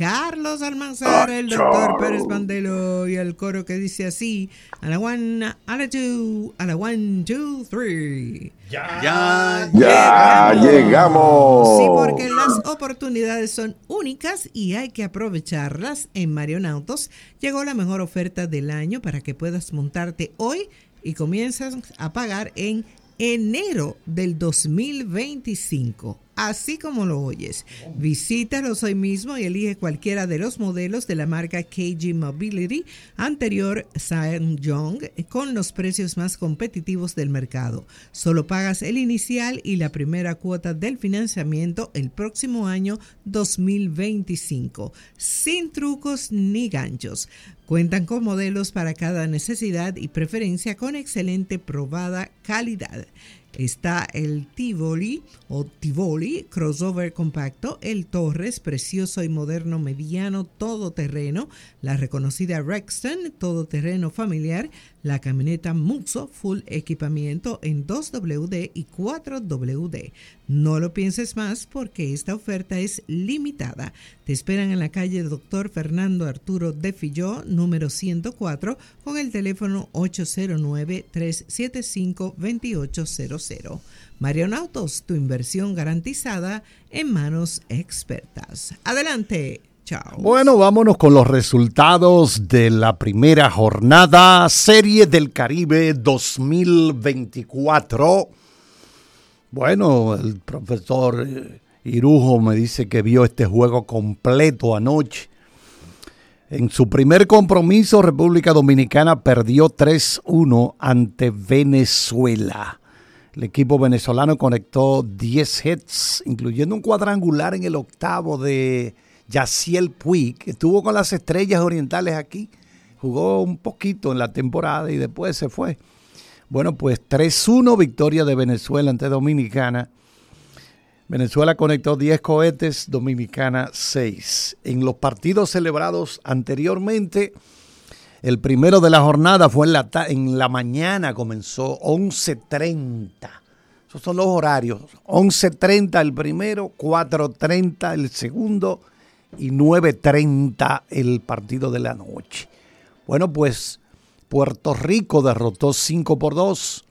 Carlos Almanzar, el doctor Pérez Mandelo y el coro que dice así: a la one, a la two, a la one, two, three. Ya, ya, ya llegamos. Sí, porque las oportunidades son únicas y hay que aprovecharlas. En Marionautos llegó la mejor oferta del año para que puedas montarte hoy y comienzas a pagar en enero del 2025 así como lo oyes. Visítalos hoy mismo y elige cualquiera de los modelos de la marca KG Mobility anterior Young con los precios más competitivos del mercado. Solo pagas el inicial y la primera cuota del financiamiento el próximo año 2025, sin trucos ni ganchos. Cuentan con modelos para cada necesidad y preferencia con excelente probada calidad. Está el Tivoli o Tivoli crossover compacto, el Torres precioso y moderno mediano todoterreno, la reconocida Rexton todoterreno familiar, la camioneta Muxo full equipamiento en 2WD y 4WD. No lo pienses más porque esta oferta es limitada. Te esperan en la calle Dr. Fernando Arturo de Filló, número 104, con el teléfono 809-375-2800. Marionautos, tu inversión garantizada en manos expertas. Adelante. Bueno, vámonos con los resultados de la primera jornada Serie del Caribe 2024. Bueno, el profesor eh, Irujo me dice que vio este juego completo anoche. En su primer compromiso, República Dominicana perdió 3-1 ante Venezuela. El equipo venezolano conectó 10 hits, incluyendo un cuadrangular en el octavo de Yaciel Puig, que estuvo con las estrellas orientales aquí, jugó un poquito en la temporada y después se fue. Bueno, pues 3-1 victoria de Venezuela ante Dominicana. Venezuela conectó 10 cohetes, Dominicana 6. En los partidos celebrados anteriormente, el primero de la jornada fue en la, en la mañana, comenzó 11.30. Esos son los horarios. 11.30 el primero, 4.30 el segundo y 9.30 el partido de la noche. Bueno, pues Puerto Rico derrotó 5 por 2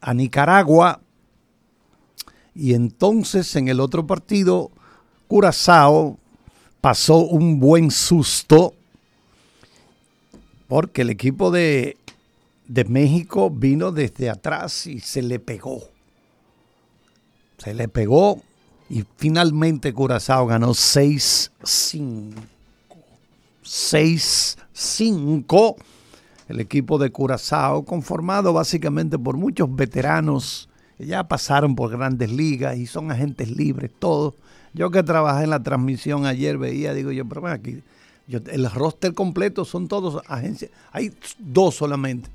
a Nicaragua y entonces en el otro partido Curazao pasó un buen susto porque el equipo de, de México vino desde atrás y se le pegó. Se le pegó y finalmente Curazao ganó 6-5. 6-5. El equipo de Curazao, conformado básicamente por muchos veteranos que ya pasaron por grandes ligas y son agentes libres, todos. Yo que trabajé en la transmisión ayer veía, digo yo, pero aquí, el roster completo son todos agencias. Hay dos solamente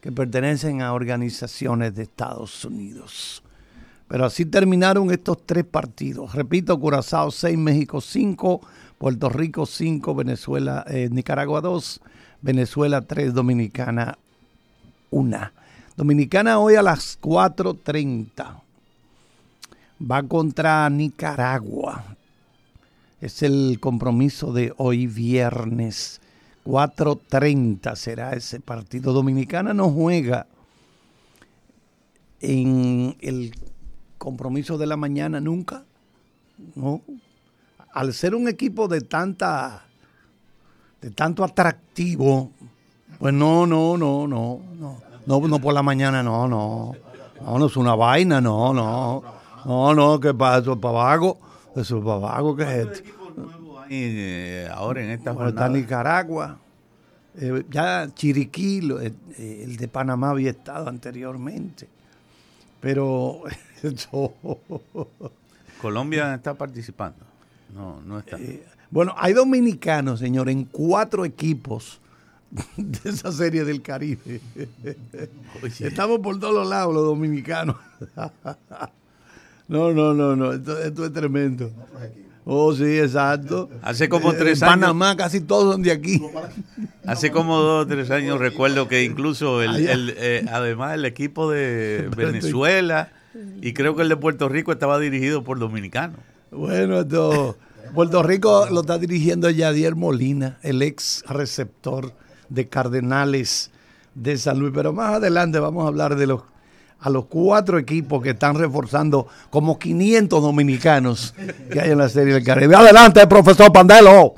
que pertenecen a organizaciones de Estados Unidos. Pero así terminaron estos tres partidos. Repito, Curazao 6, México 5, Puerto Rico 5, Venezuela, eh, Nicaragua 2, Venezuela 3, Dominicana 1. Dominicana hoy a las 4.30 va contra Nicaragua. Es el compromiso de hoy viernes. 4.30 será ese partido. Dominicana no juega en el compromiso de la mañana nunca. No. Al ser un equipo de tanta de tanto atractivo, pues no, no, no, no, no. No, no por la mañana, no, no. No, no es una vaina, no, no. No, no, ¿qué pasa? Eso es para vago. Eso es para vago, ¿qué es esto? Eh, ahora en esta jornada. Está Nicaragua. Eh, ya Chiriquí, eh, el de Panamá había estado anteriormente. Pero Colombia está participando. No, no está. Eh, bueno, hay dominicanos, señor, en cuatro equipos de esa serie del Caribe. Estamos por todos los lados los dominicanos. no, no, no, no. Esto, es tremendo. Oh, sí, exacto. Hace como tres años. Panamá casi todos son de aquí. Hace como dos o tres años recuerdo que incluso el, eh, además el equipo de Venezuela y creo que el de Puerto Rico estaba dirigido por dominicanos. Bueno, esto, Puerto Rico lo está dirigiendo Yadier Molina, el ex receptor de Cardenales de San Luis. Pero más adelante vamos a hablar de los a los cuatro equipos que están reforzando como 500 dominicanos que hay en la Serie del Caribe. Adelante, profesor Pandelo.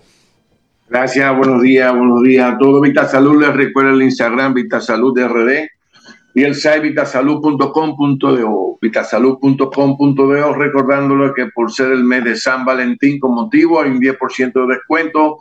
Gracias, buenos días, buenos días a todos. Vita Salud, les recuerda el Instagram Vita Salud de RD y el site vitasalud.com.do, vitasalud.com.do, recordándolo que por ser el mes de San Valentín con motivo hay un 10% de descuento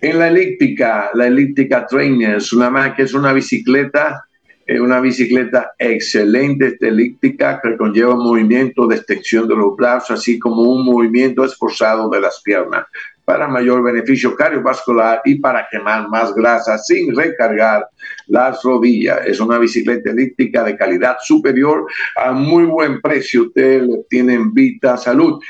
en la elíptica, la elíptica Trainers, una más que es una bicicleta es una bicicleta excelente, elíptica, que conlleva movimiento de extensión de los brazos, así como un movimiento esforzado de las piernas, para mayor beneficio cardiovascular y para quemar más grasa sin recargar las rodillas. Es una bicicleta elíptica de calidad superior a muy buen precio. Usted tiene en Vita Salud.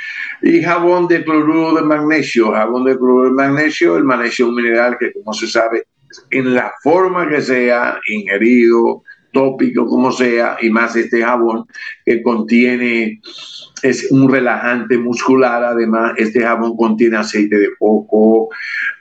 Y jabón de cloruro de magnesio. Jabón de cloruro de magnesio, el magnesio es un mineral que, como se sabe, en la forma que sea, ingerido, tópico, como sea, y más este jabón que contiene, es un relajante muscular, además este jabón contiene aceite de coco,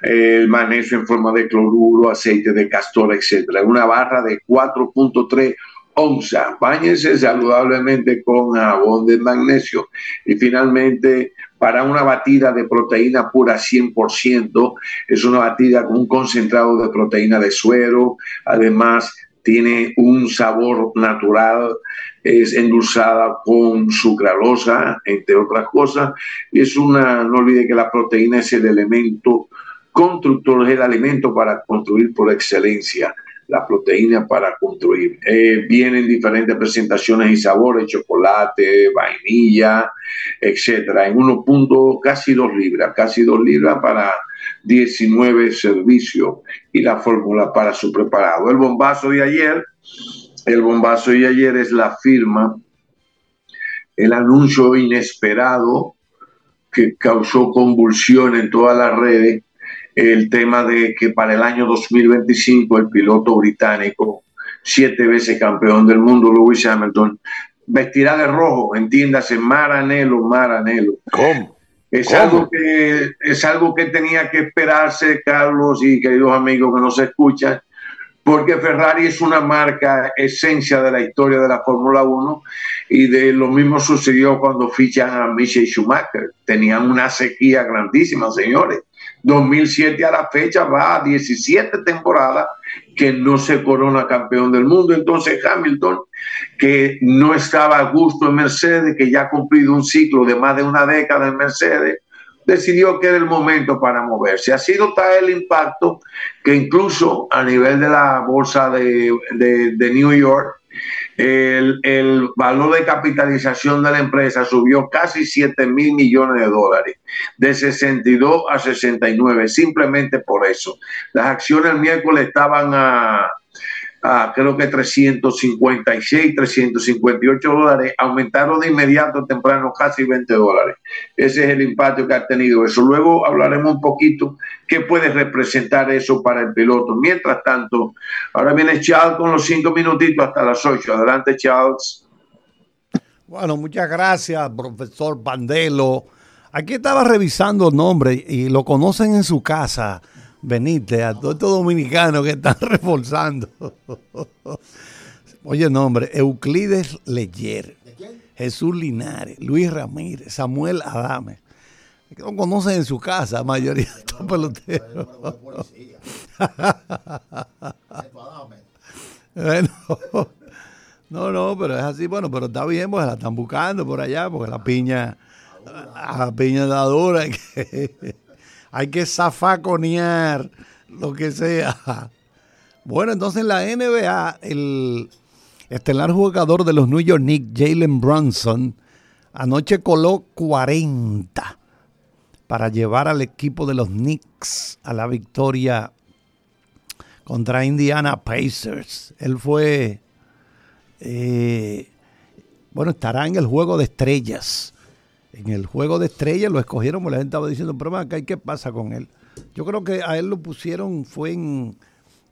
el magnesio en forma de cloruro, aceite de castor, etcétera. Una barra de 4.3 onzas. Báñense saludablemente con jabón de magnesio. Y finalmente, para una batida de proteína pura 100%, es una batida con un concentrado de proteína de suero, además tiene un sabor natural, es endulzada con sucralosa, entre otras cosas, es una, no olvide que la proteína es el elemento constructor, es el alimento para construir por excelencia la proteína para construir. Eh, vienen diferentes presentaciones y sabores, chocolate, vainilla, etcétera, en unos puntos casi dos libras, casi dos libras para 19 servicios y la fórmula para su preparado. El bombazo de ayer, el bombazo de ayer es la firma, el anuncio inesperado que causó convulsión en todas las redes el tema de que para el año 2025 el piloto británico, siete veces campeón del mundo, Lewis Hamilton, vestirá de rojo, entiéndase, Maranelo, Maranelo. ¿Cómo? Es algo, que, es algo que tenía que esperarse, Carlos y queridos amigos que nos escuchan, porque Ferrari es una marca esencia de la historia de la Fórmula 1 y de lo mismo sucedió cuando fichan a Michel Schumacher. Tenían una sequía grandísima, señores. 2007 a la fecha va a 17 temporadas que no se corona campeón del mundo. Entonces Hamilton, que no estaba a gusto en Mercedes, que ya ha cumplido un ciclo de más de una década en Mercedes, decidió que era el momento para moverse. Ha sido tal el impacto que incluso a nivel de la bolsa de, de New York, el, valor de capitalización de la empresa subió casi 7 mil millones de dólares, de 62 a 69, simplemente por eso. Las acciones el miércoles estaban a creo que 356, 358 dólares, aumentaron de inmediato temprano casi 20 dólares. Ese es el impacto que ha tenido eso. Luego hablaremos un poquito qué puede representar eso para el piloto. Mientras tanto, ahora viene Charles con los cinco minutitos hasta las 8. Adelante, Charles. Bueno, muchas gracias, profesor Pandelo. Aquí estaba revisando el nombre y lo conocen en su casa Benítez, a todos estos dominicanos que están reforzando. Oye, nombre, Euclides Leyer, Jesús Linares, Luis Ramírez, Samuel Adame. Que no conocen en su casa, la mayoría de estos peloteros. no, no, pero es así, bueno, pero está bien, pues la están buscando por allá, porque la piña, la piña da dura. Que, hay que zafaconear lo que sea. Bueno, entonces en la NBA, el estelar jugador de los New York Knicks, Jalen Brunson, anoche coló 40 para llevar al equipo de los Knicks a la victoria contra Indiana Pacers. Él fue, eh, bueno, estará en el juego de estrellas en el juego de estrellas lo escogieron, porque la gente estaba diciendo, pero acá, ¿qué pasa con él? Yo creo que a él lo pusieron, fue en,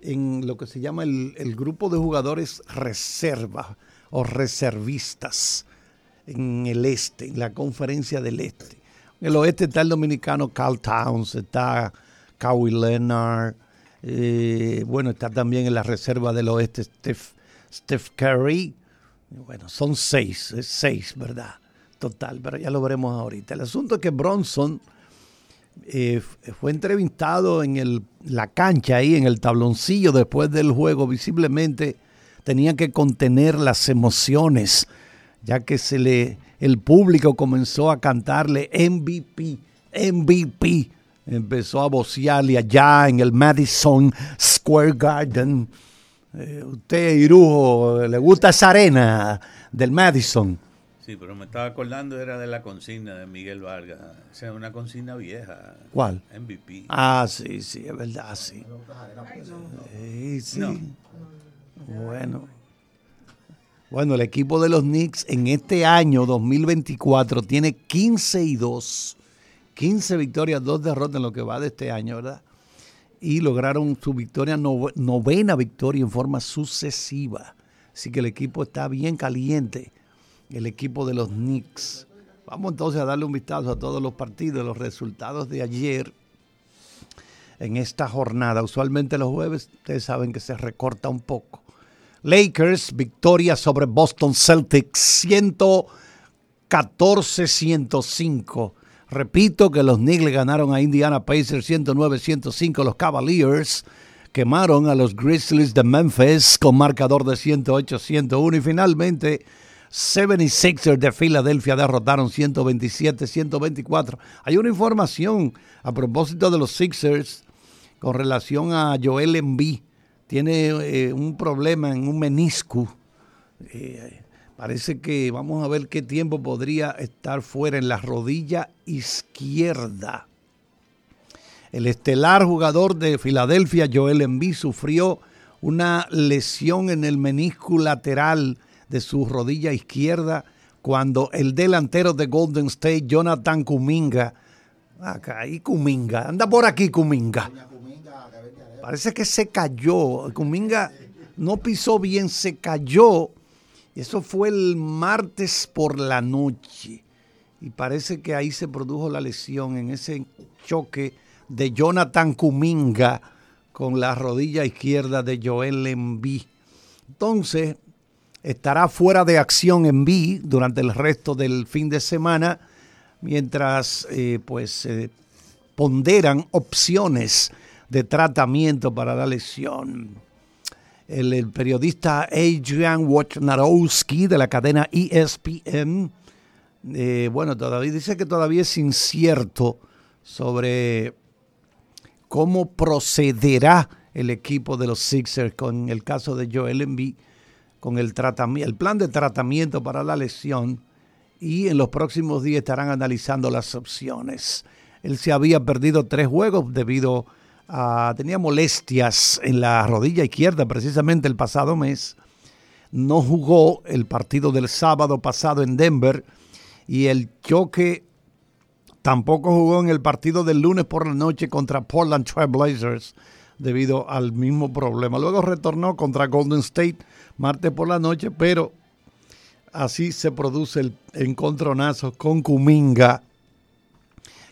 en lo que se llama el, grupo de jugadores reserva o reservistas en el este, en la conferencia del este. En el oeste está el dominicano Carl Towns, está Kawhi Leonard, eh, bueno, está también en la reserva del oeste Steph, Steph Curry. Bueno, son seis, seis, ¿verdad? Total, pero ya lo veremos ahorita. El asunto es que Bronson eh, fue entrevistado en el, la cancha ahí, en el tabloncillo después del juego, visiblemente tenía que contener las emociones, ya que se le, el público comenzó a cantarle MVP, MVP. Empezó a vocearle allá en el Madison Square Garden. Eh, usted, Irujo, ¿le gusta esa arena del Madison? Sí, pero me estaba acordando, era de la consigna de Miguel Vargas. O sea, una consigna vieja. ¿Cuál? MVP. Ah, sí, sí, es verdad, sí. Sí, sí. Bueno. Bueno, el equipo de los Knicks en este año 2024 tiene 15 y 2. 15 victorias, 2 derrotas en lo que va de este año, ¿verdad? Y lograron su victoria, novena victoria en forma sucesiva. Así que el equipo está bien caliente, el equipo de los Knicks. Vamos entonces a darle un vistazo a todos los partidos, los resultados de ayer en esta jornada. Usualmente los jueves, ustedes saben que se recorta un poco. Lakers, victoria sobre Boston Celtics, 114-105. Repito que los Knicks le ganaron a Indiana Pacers 109-105. Los Cavaliers quemaron a los Grizzlies de Memphis con marcador de 108-101. Y finalmente, 76ers de Filadelfia derrotaron 127-124. Hay una información a propósito de los Sixers con relación a Joel Embiid tiene eh, un problema en un menisco. Eh, parece que vamos a ver qué tiempo podría estar fuera en la rodilla izquierda. El estelar jugador de Filadelfia, Joel Embiid, sufrió una lesión en el menisco lateral de su rodilla izquierda cuando el delantero de Golden State, Jonathan Kuminga, acá, y Kuminga, anda por aquí Kuminga Parece que se cayó. Cuminga no pisó bien, se cayó. Eso fue el martes por la noche. Y parece que ahí se produjo la lesión en ese choque de Jonathan Cuminga con la rodilla izquierda de Joel Embiid. Entonces, estará fuera de acción Embiid durante el resto del fin de semana mientras eh, pues se ponderan opciones de tratamiento para la lesión. El, periodista Adrian Wojnarowski de la cadena ESPN, eh, bueno, todavía dice que todavía es incierto sobre cómo procederá el equipo de los Sixers con el caso de Joel Embiid, con el, el plan de tratamiento para la lesión y en los próximos días estarán analizando las opciones. Él se había perdido tres juegos debido a tenía molestias en la rodilla izquierda precisamente el pasado mes. No jugó el partido del sábado pasado en Denver y el choque tampoco jugó en el partido del lunes por la noche contra Portland Trail Blazers debido al mismo problema. Luego retornó contra Golden State martes por la noche, pero así se produce el encontronazo con Kuminga,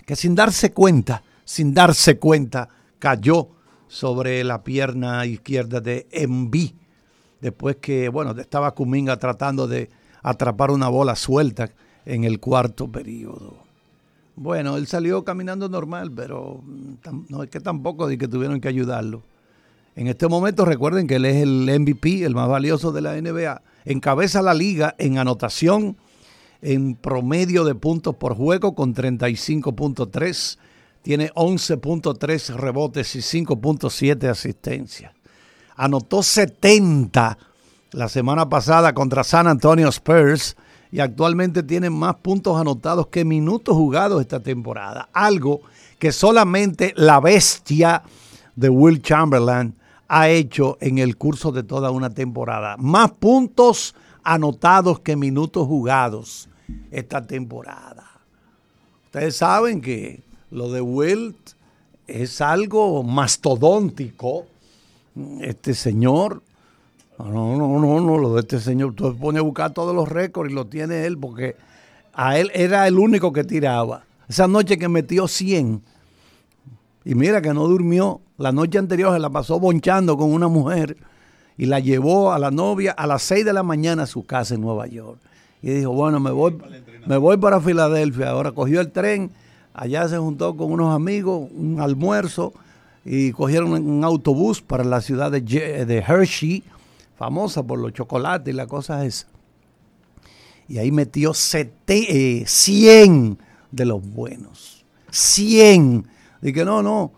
que sin darse cuenta, sin darse cuenta, cayó sobre la pierna izquierda de Enví. Después que, bueno, estaba Kuminga tratando de atrapar una bola suelta en el cuarto periodo. Bueno, él salió caminando normal, pero no es que tampoco de que tuvieron que ayudarlo. En este momento recuerden que él es el MVP, el más valioso de la NBA. Encabeza la liga en anotación, en promedio de puntos por juego con 35.3 tiene 11.3 rebotes y 5.7 asistencias. Anotó 70 la semana pasada contra San Antonio Spurs y actualmente tiene más puntos anotados que minutos jugados esta temporada. Algo que solamente la bestia de Will Chamberlain ha hecho en el curso de toda una temporada. Más puntos anotados que minutos jugados esta temporada. Ustedes saben que lo de Wilt es algo mastodóntico. Este señor, no, no, no, no, lo de este señor, tú pone a buscar todos los récords y lo tiene él porque a él era el único que tiraba. Esa noche que metió 100. Y mira que no durmió. La noche anterior se la pasó bonchando con una mujer y la llevó a la novia a las 6 de la mañana a su casa en Nueva York. Y dijo, bueno, me voy, me voy para Filadelfia. Ahora cogió el tren, allá se juntó con unos amigos, un almuerzo, y cogieron un autobús para la ciudad de, de Hershey, famosa por los chocolates y la cosa esa. Y ahí metió 100 eh, de los buenos. 100. Dije, no, no.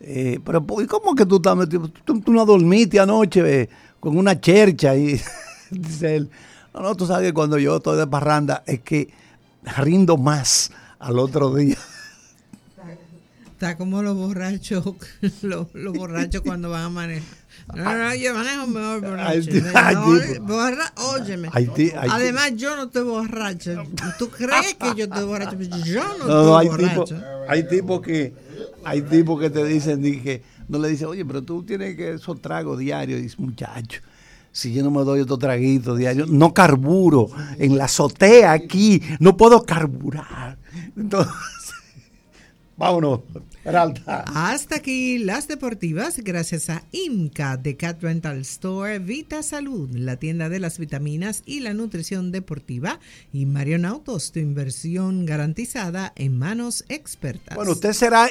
Eh, pero ¿cómo que tú estás metido? Tú, no dormiste anoche eh, con una chercha. Y dice él, no, no, tú sabes que cuando yo estoy de parranda es que rindo más al otro día. Está como los borrachos, los, borrachos cuando van a manejar. No, no, yo manejo mejor borracho. óyeme. Además, yo no estoy borracho. ¿Tú crees que yo estoy borracho? Yo no, estoy borracho. hay tipos que, hay tipos que te dicen, dije, no le dicen, oye, pero tú tienes que esos tragos diarios. dice, muchacho, si yo no me doy otro traguito diario, no carburo. En la azotea aquí, no puedo carburar. Entonces, vámonos. Hasta aquí las deportivas, gracias a IMCA de Cat Rental Store, Vita Salud, la tienda de las vitaminas y la nutrición deportiva, y Marion Autos, tu inversión garantizada en manos expertas. Bueno, usted será